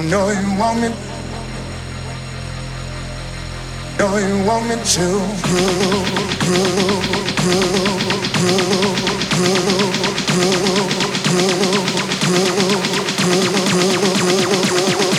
I know you want me. Know you want me to groove, groove, groove, groove, groove, groove, groove, groove, groove, groove, groove.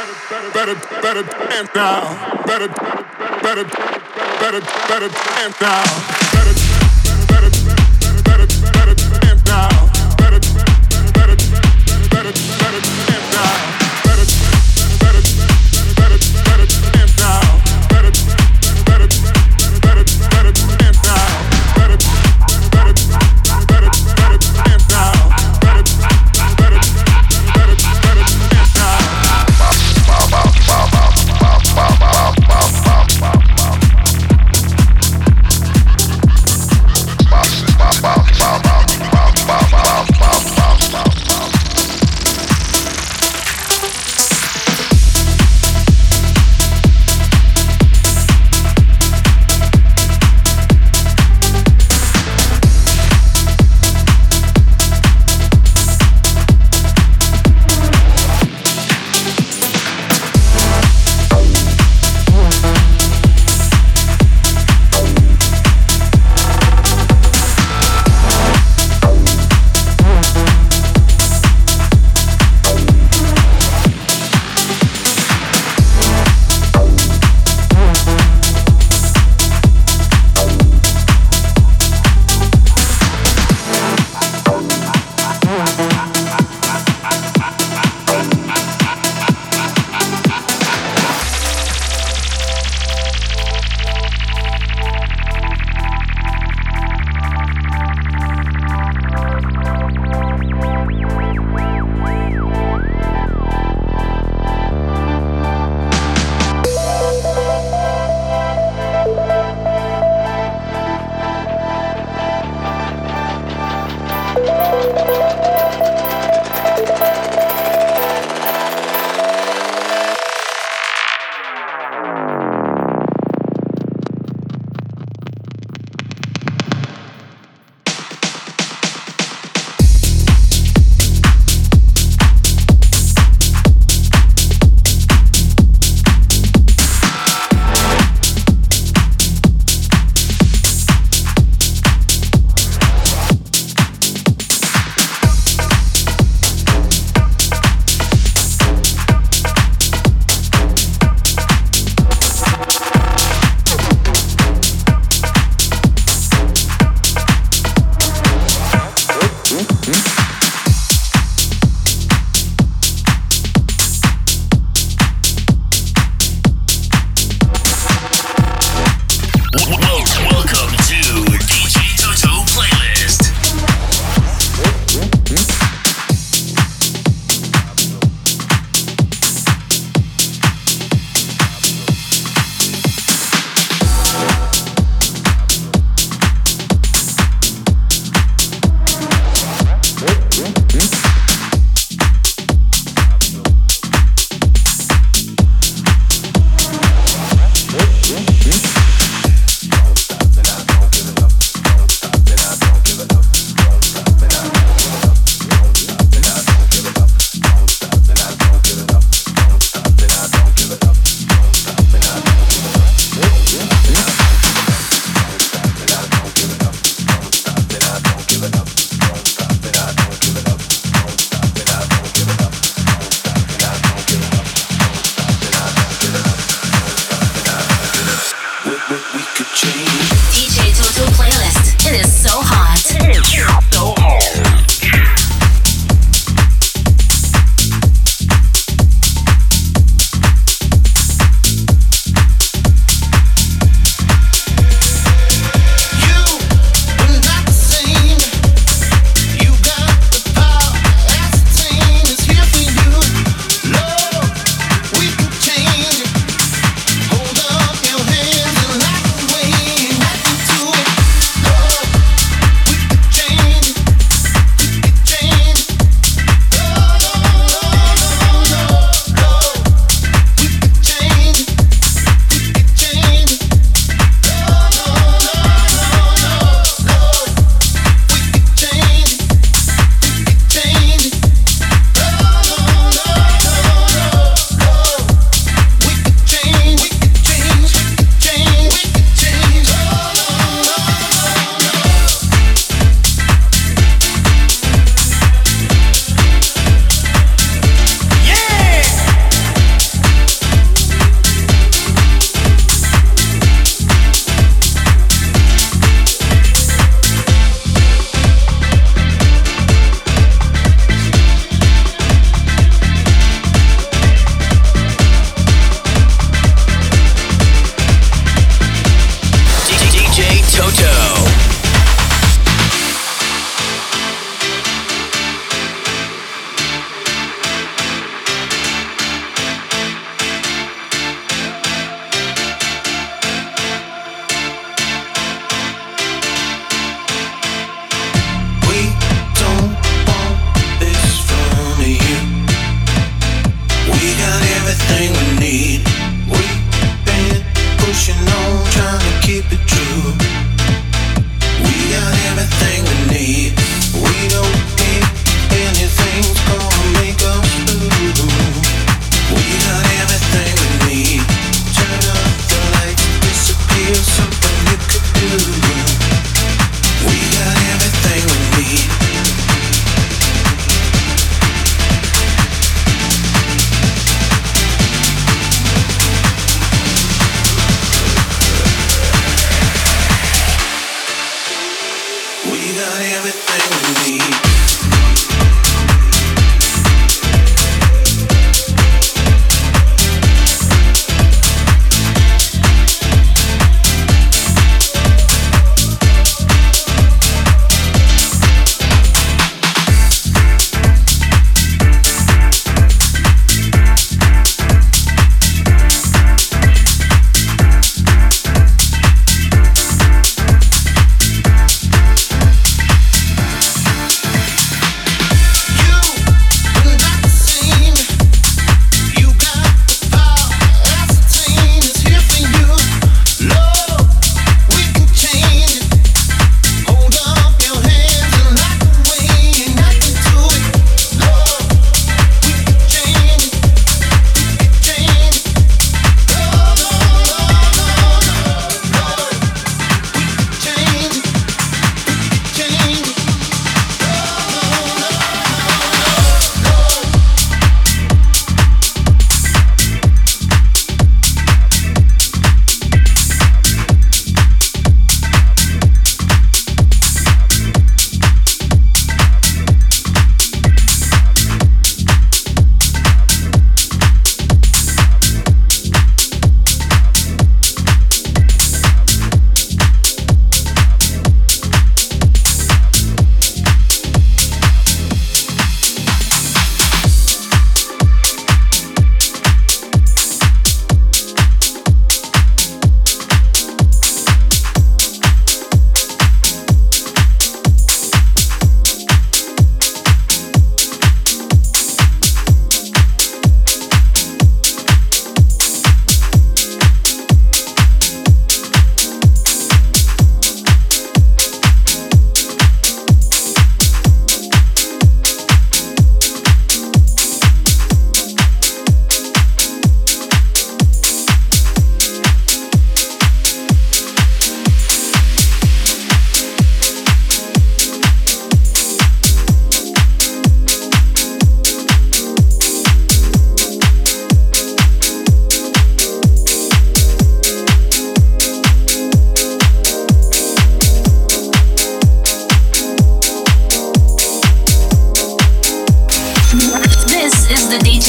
better, better, better, and now. Better, better, better, better, better, and now.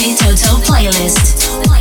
Toto playlist.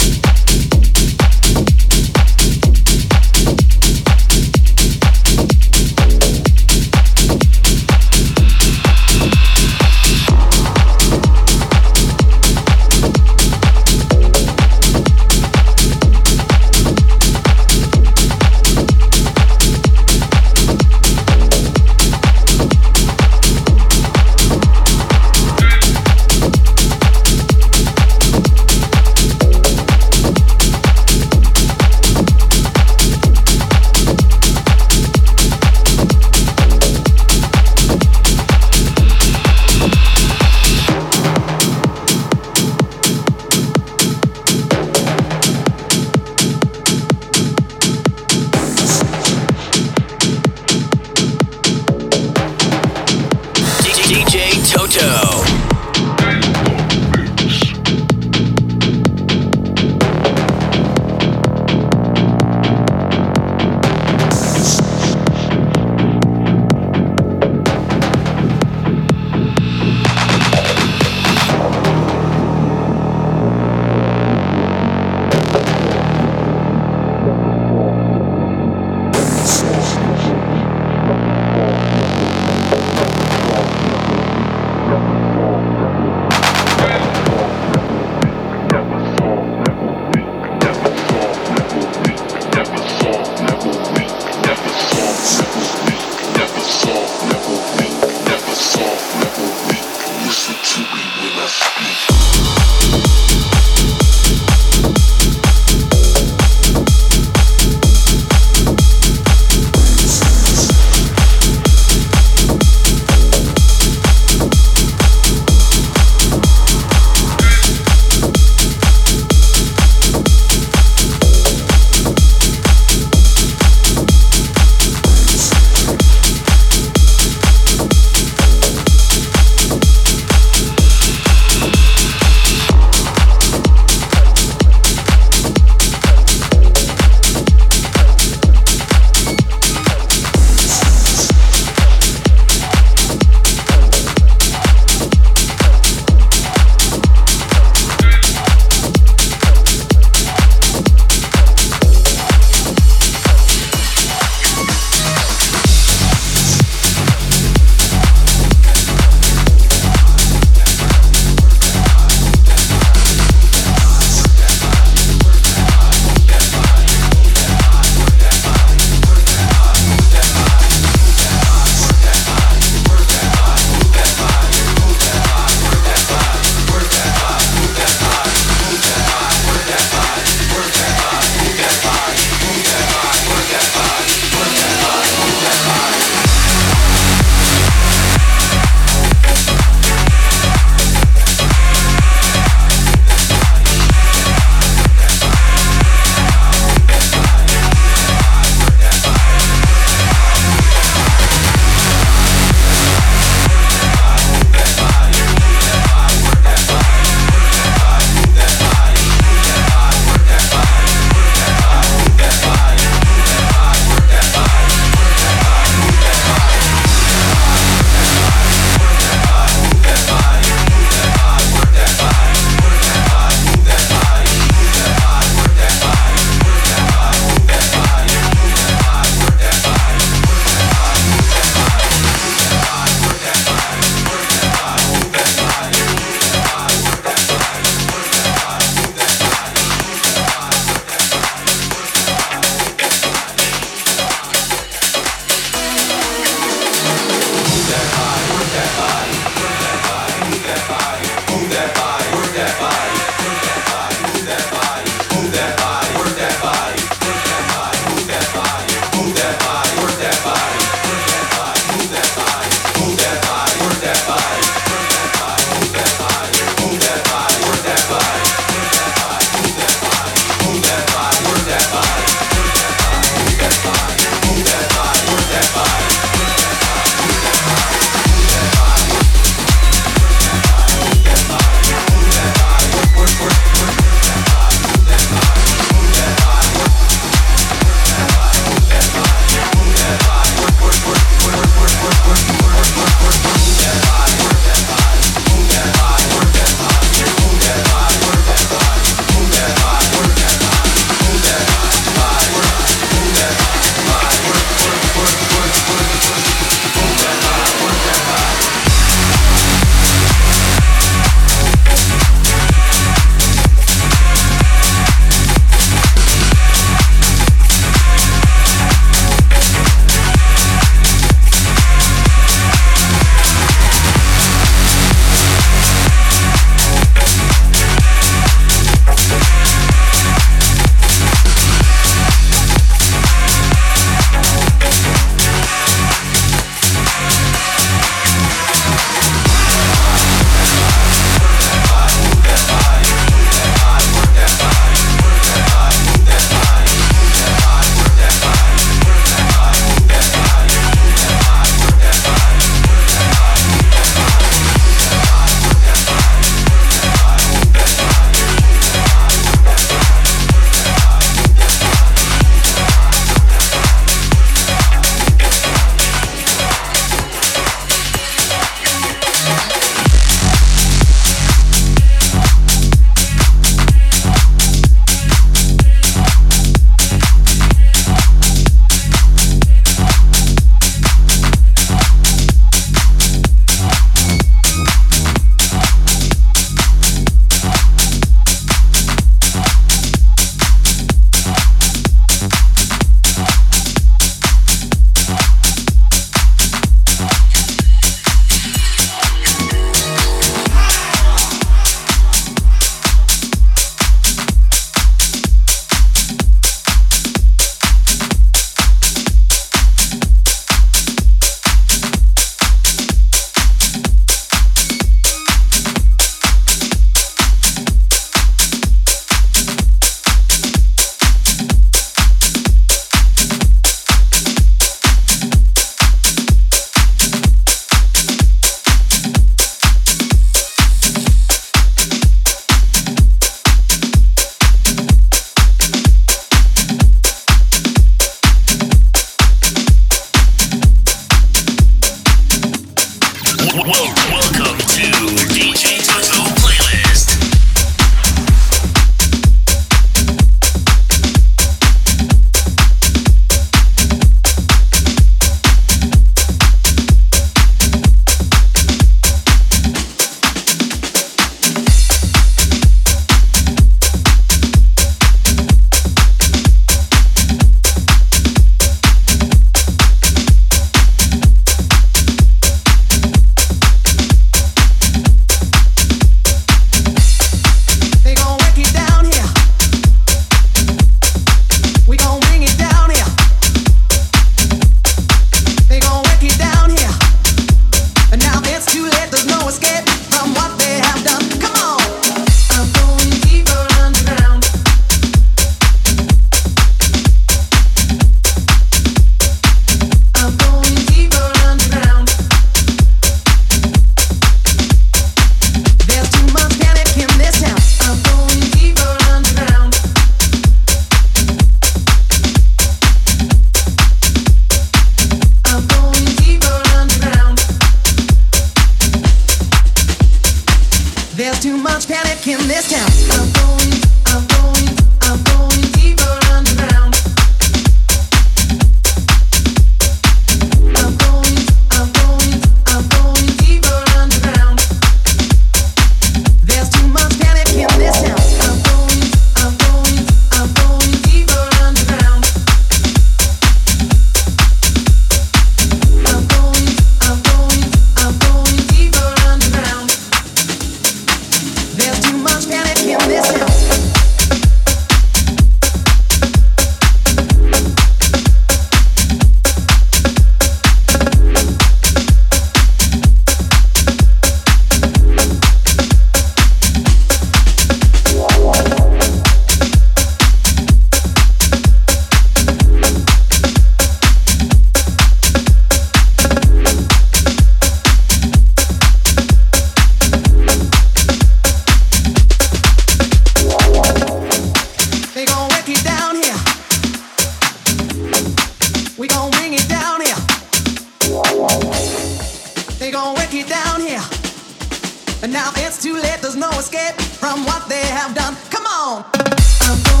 too late, there's no escape from what they have done. Come on!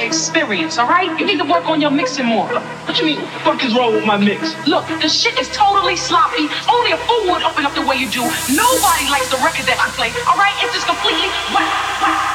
Experience, all right? You need to work on your mixing more. What you mean? What the fuck is wrong with my mix? Look, the shit is totally sloppy. Only a fool would open up the way you do. Nobody likes the record that I play, all right? It's just completely whack, whack.